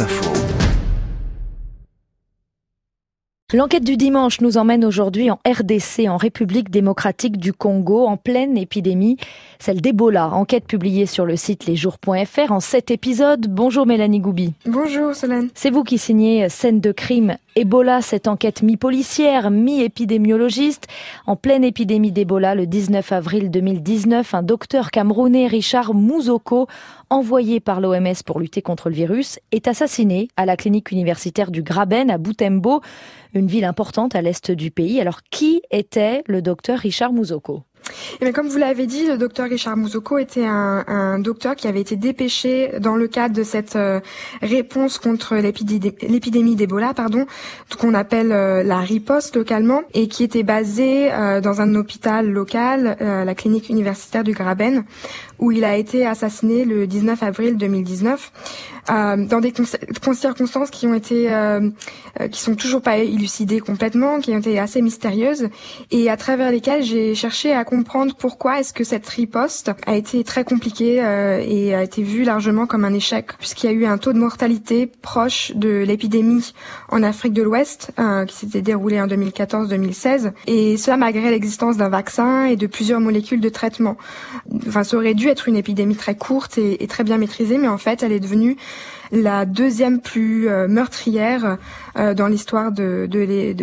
Info. L'enquête du dimanche nous emmène aujourd'hui en RDC, en République démocratique du Congo, en pleine épidémie, celle d'Ebola. Enquête publiée sur le site lesjours.fr en sept épisodes. Bonjour Mélanie Goubi. Bonjour Solène. C'est vous qui signez Scène de crime Ebola, cette enquête mi-policière, mi-épidémiologiste. En pleine épidémie d'Ebola, le 19 avril 2019, un docteur camerounais, Richard Mouzoko, envoyé par l'OMS pour lutter contre le virus, est assassiné à la clinique universitaire du Graben à Boutembo, une ville importante à l'est du pays. Alors, qui était le docteur Richard Mouzoko? Et comme vous l'avez dit, le docteur Richard Mouzoko était un, un, docteur qui avait été dépêché dans le cadre de cette euh, réponse contre l'épidémie d'Ebola, pardon, qu'on appelle euh, la riposte localement, et qui était basé euh, dans un hôpital local, la clinique universitaire du Graben, où il a été assassiné le 19 avril 2019, dans des circonstances qui ont été, qui sont toujours pas élucidées complètement, qui ont été assez mystérieuses, et à travers lesquelles j'ai cherché à comprendre pourquoi est-ce que cette riposte a été très compliquée euh, et a été vue largement comme un échec, puisqu'il y a eu un taux de mortalité proche de l'épidémie en Afrique de l'Ouest, euh, qui s'était déroulé en 2014-2016, et cela malgré l'existence d'un vaccin et de plusieurs molécules de traitement. Enfin, ça aurait dû être une épidémie très courte et, et très bien maîtrisée, mais en fait, elle est devenue la deuxième plus euh, meurtrière euh, dans l'histoire de,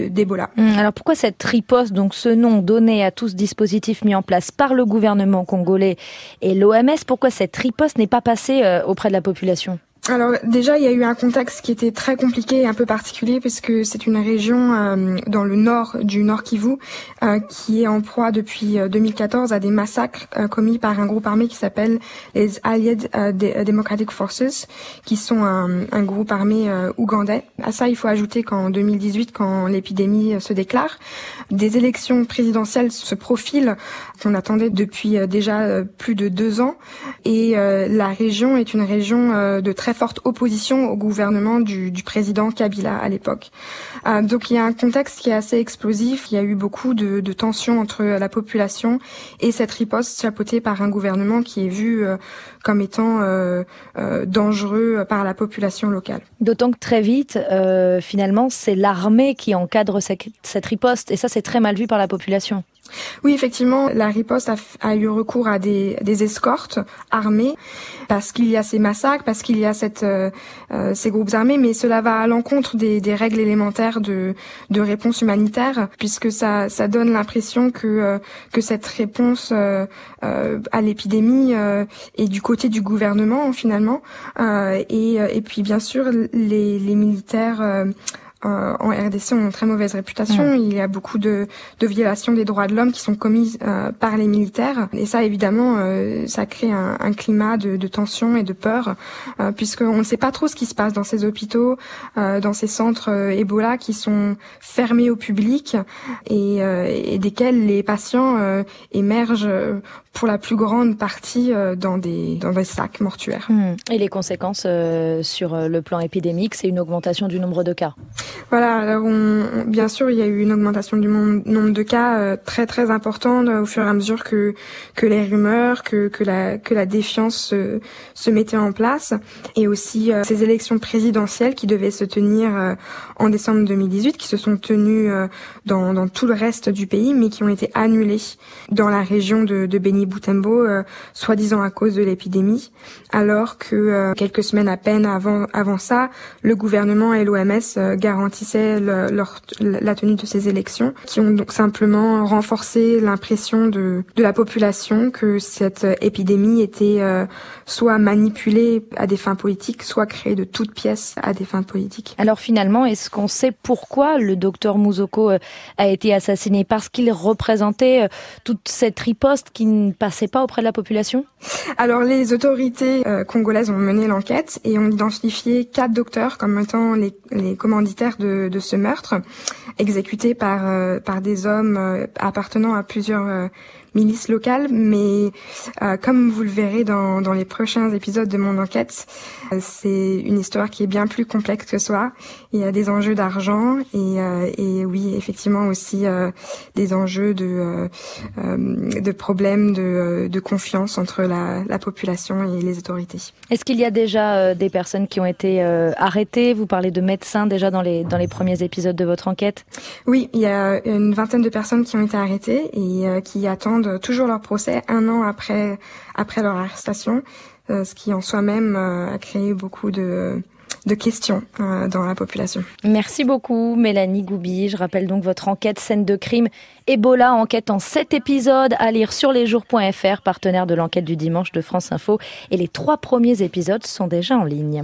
d'Ebola. Hum, alors pourquoi cette riposte, donc ce nom donné à tout ce dispositif mis en place par le gouvernement congolais et l'OMS, pourquoi cette riposte n'est pas passée euh, auprès de la population? Alors déjà, il y a eu un contexte qui était très compliqué et un peu particulier puisque c'est une région euh, dans le nord du Nord Kivu euh, qui est en proie depuis 2014 euh, à des massacres commis par un groupe armé qui s'appelle les Allied Democratic Forces, qui sont un, un groupe armé ougandais. À ça, il faut ajouter qu'en 2018, quand l'épidémie se déclare, des élections présidentielles se profilent qu'on attendait depuis déjà plus de deux ans et la région est une région de très forte opposition au gouvernement du, président Kabila à l'époque. Euh, donc il y a un contexte qui est assez explosif. Il y a eu beaucoup de, tensions entre la population et cette riposte chapeautée par un gouvernement qui est vu euh, comme étant euh, dangereux par la population locale. D'autant que très vite, finalement, c'est l'armée qui encadre cette, cette riposte et ça c'est très mal vu par la population. Oui, effectivement, la riposte a, eu recours à des, escortes armées parce qu'il y a ces massacres, parce qu'il y a cette, euh, euh, ces groupes armés, mais cela va à l'encontre des, règles élémentaires de, de réponse humanitaire, puisque ça, ça donne l'impression que, euh, que cette réponse à l'épidémie est du côté du gouvernement finalement, et, et puis bien sûr les, les militaires euh, en RDC ont une très mauvaise réputation. Il y a beaucoup de, de, violations des droits de l'homme qui sont commises euh, par les militaires. Et ça, évidemment, euh, ça crée un, un climat de, de, tension et de peur, puisqu'on ne sait pas trop ce qui se passe dans ces hôpitaux, dans ces centres Ebola qui sont fermés au public et, et desquels les patients émergent pour la plus grande partie dans des, dans des sacs mortuaires. Hmm. Et les conséquences sur le plan épidémique, c'est une augmentation du nombre de cas voilà, alors on, bien sûr, il y a eu une augmentation du nombre de cas euh, très très importante euh, au fur et à mesure que que les rumeurs, que que la que la défiance se, se mettait en place, et aussi euh, ces élections présidentielles qui devaient se tenir en décembre 2018, qui se sont tenues dans dans tout le reste du pays, mais qui ont été annulées dans la région de, de Beni Boutembo, soi-disant à cause de l'épidémie, alors que quelques semaines à peine avant avant ça, le gouvernement et l'OMS garantissent leur, la tenue de ces élections, qui ont donc simplement renforcé l'impression de, de la population que cette épidémie était euh, soit manipulée à des fins politiques, soit créée de toutes pièces à des fins politiques. Alors finalement, est-ce qu'on sait pourquoi le docteur Mouzoko euh, a été assassiné? Parce qu'il représentait euh, toute cette riposte qui ne passait pas auprès de la population? Alors les autorités congolaises ont mené l'enquête et ont identifié quatre docteurs comme étant les, les commanditaires de, de ce meurtre, exécuté par, euh, par des hommes euh, appartenant à plusieurs euh, milices locales, mais comme vous le verrez dans, dans les prochains épisodes de mon enquête, c'est une histoire qui est bien plus complexe que soi. Il y a des enjeux d'argent et, et oui, effectivement aussi des enjeux de, de problèmes de, de confiance entre la, la population et les autorités. Est-ce qu'il y a déjà des personnes qui ont été arrêtées? Vous parlez de médecins déjà dans les, dans les premiers épisodes de votre enquête Oui, il y a une vingtaine de personnes qui ont été arrêtées et euh, qui attendent toujours leur procès un an après, après leur arrestation, euh, ce qui en soi-même euh, a créé beaucoup de de questions dans la population. Merci beaucoup Mélanie Goubi. Je rappelle donc votre enquête scène de crime Ebola, enquête en sept épisodes à lire sur lesjours.fr, partenaire de l'enquête du dimanche de France Info. Et les trois premiers épisodes sont déjà en ligne.